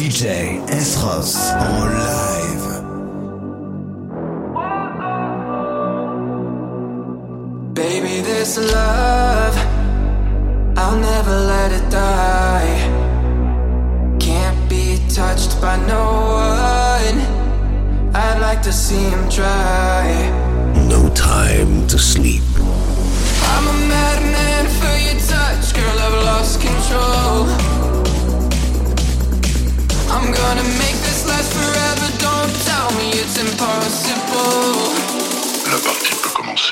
DJ S-Ross en live. Baby, this love, I'll never let it die. Can't be touched by no one. I'd like to see him try. No time to sleep.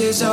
faces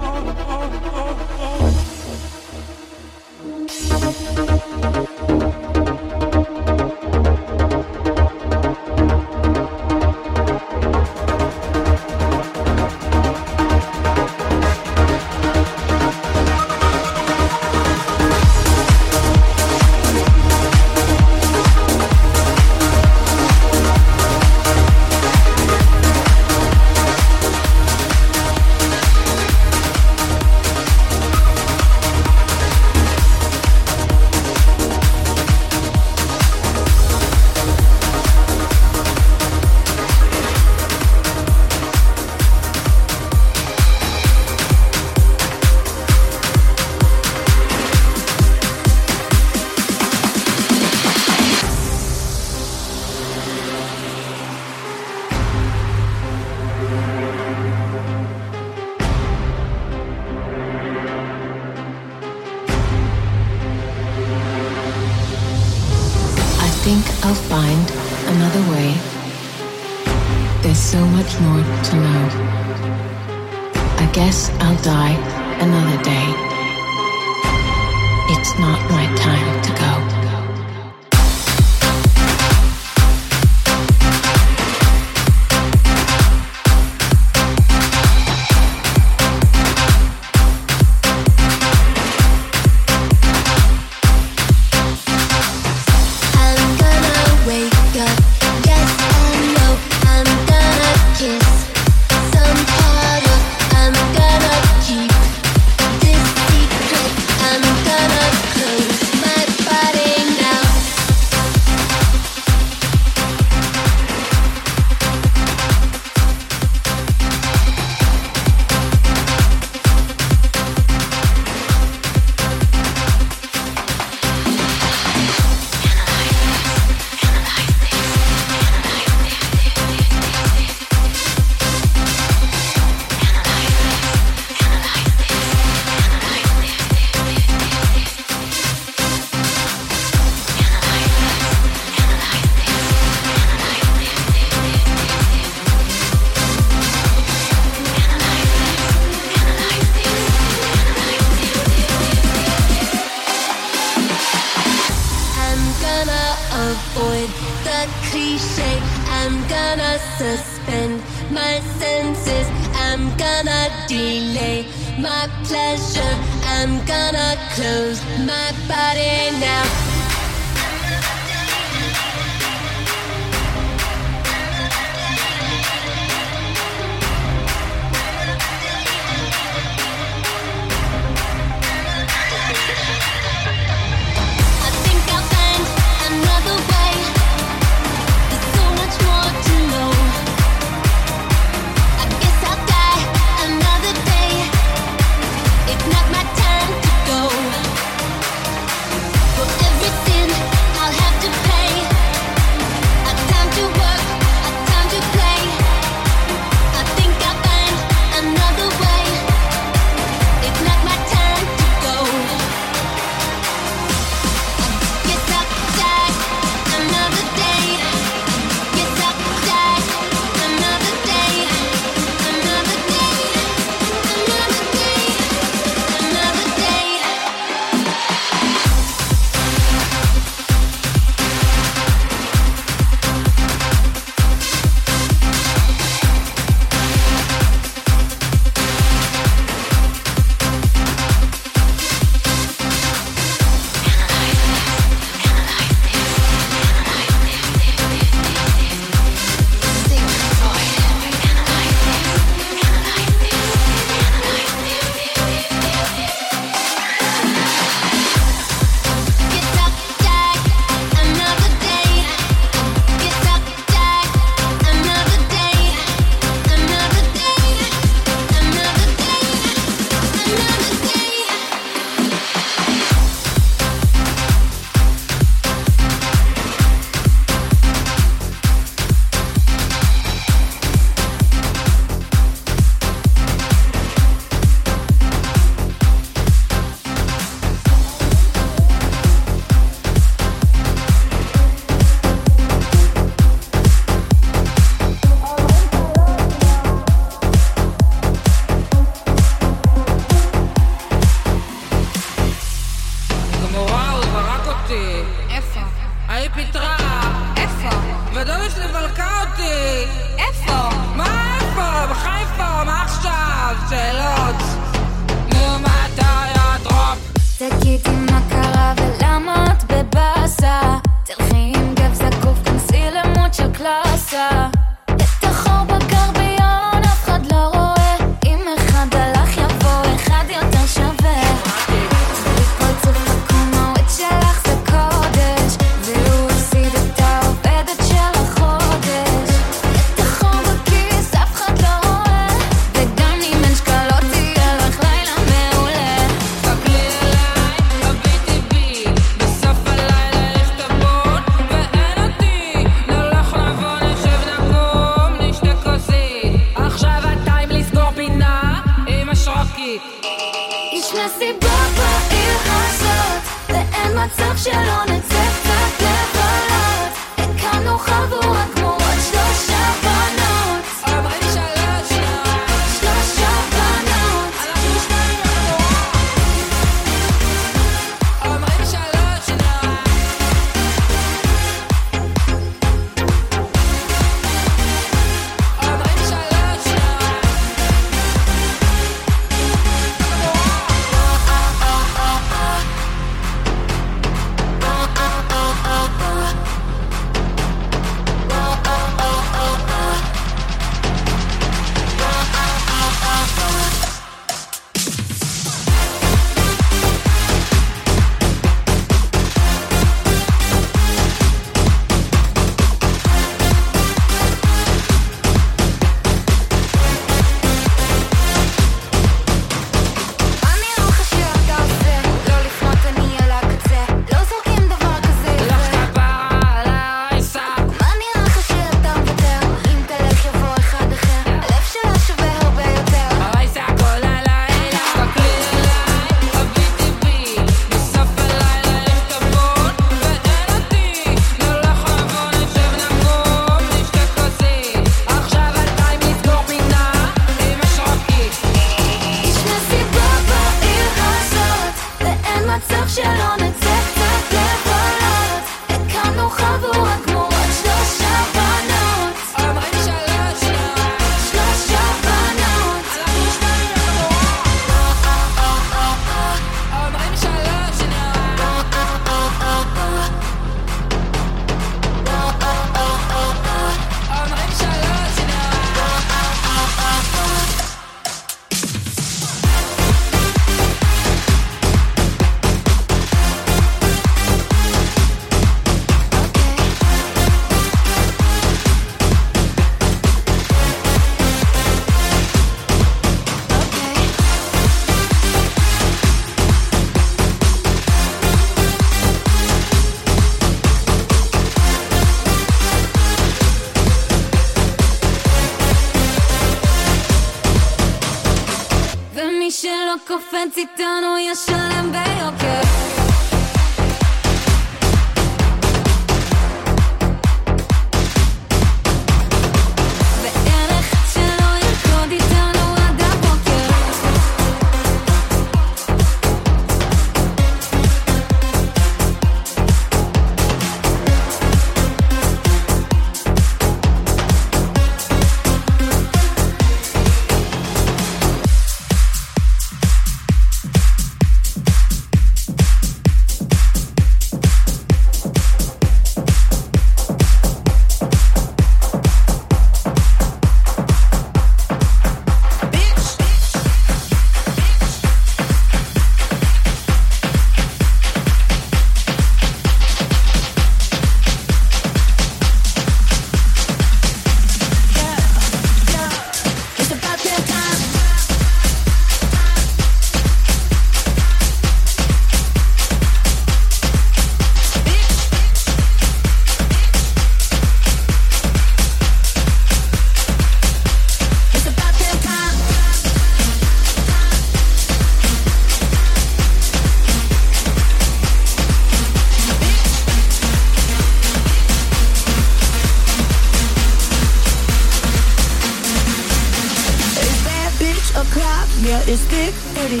is thick, pretty.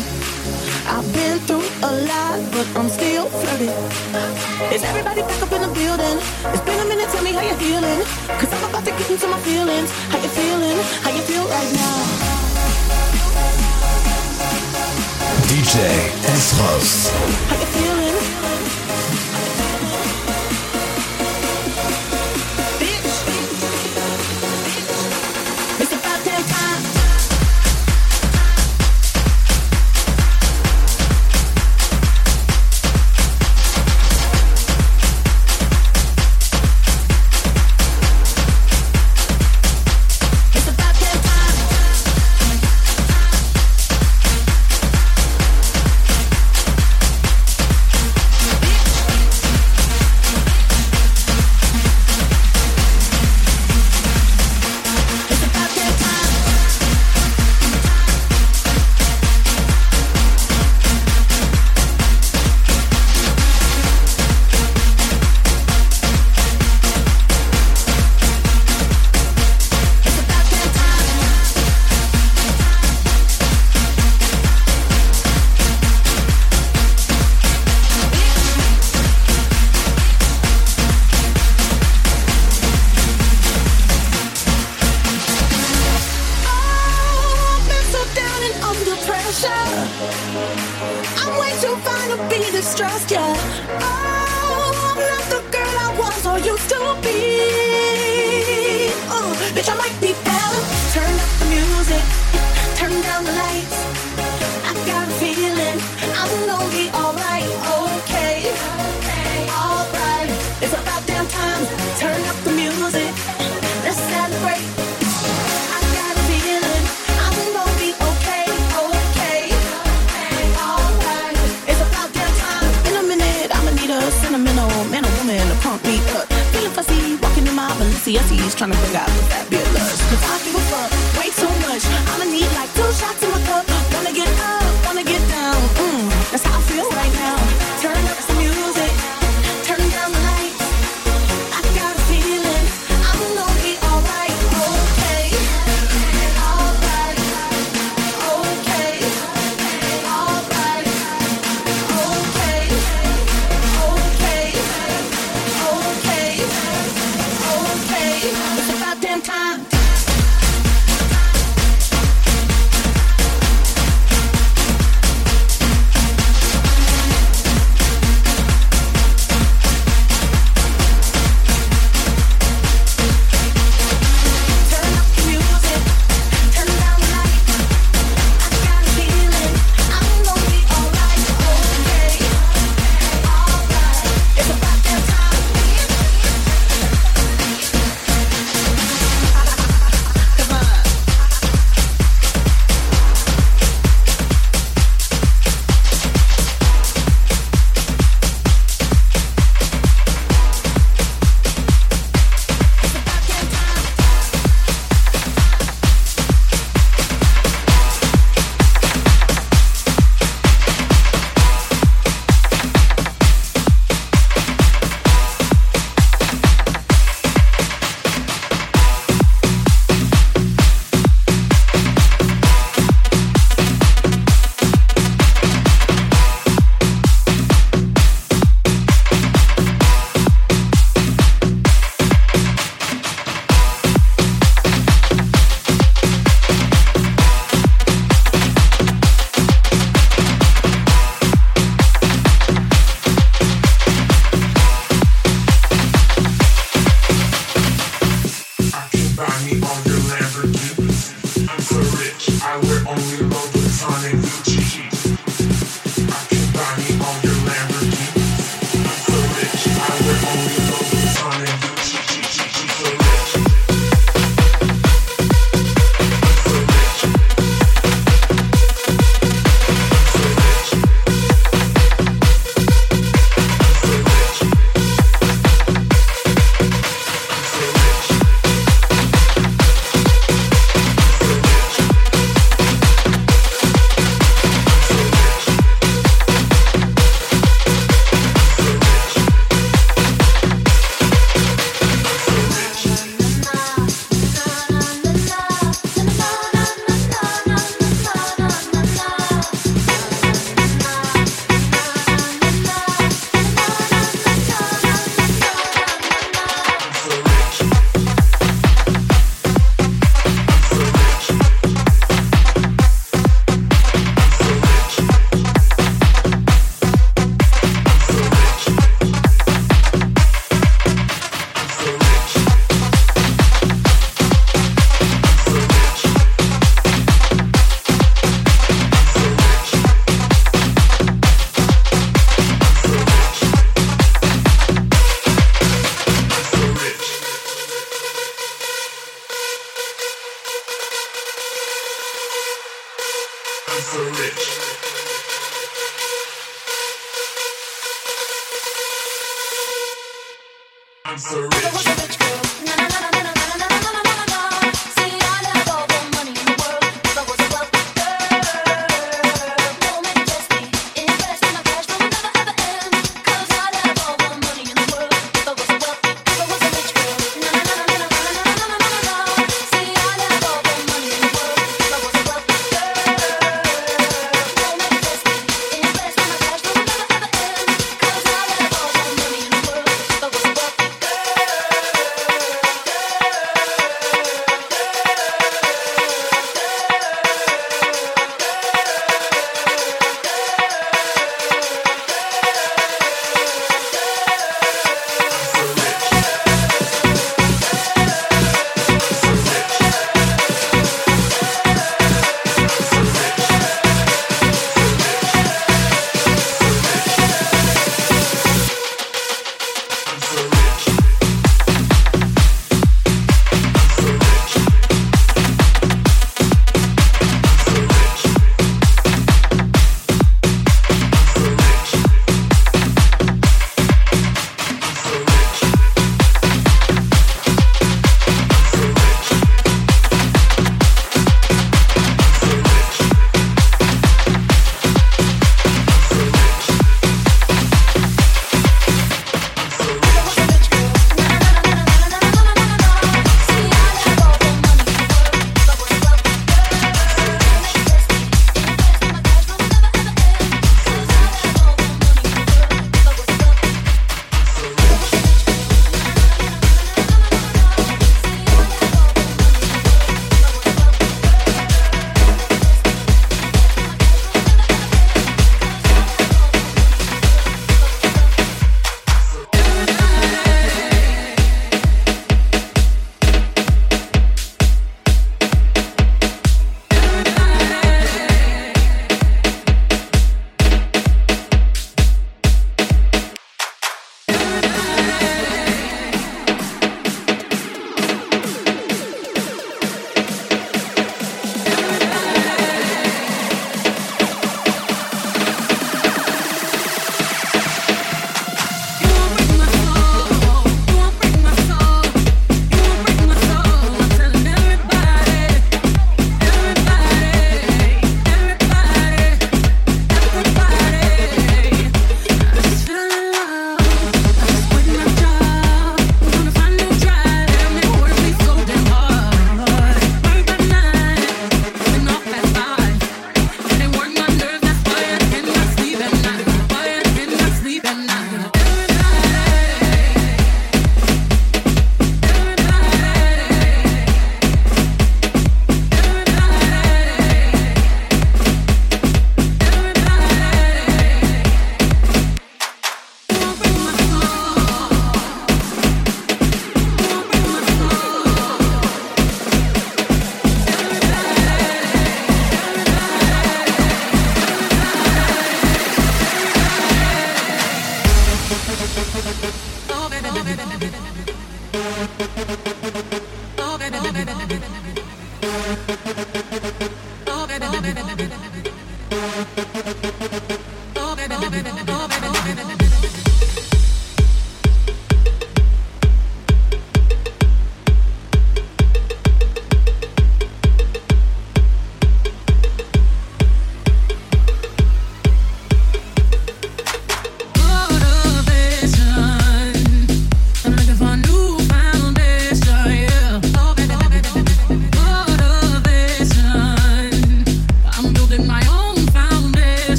I've been through a lot, but I'm still flirty. Is everybody back up in the building? It's been a minute, tell me how you feeling. Cause I'm about to get into my feelings. How you feeling? How you feel right now? DJ S. Ross. How you feeling?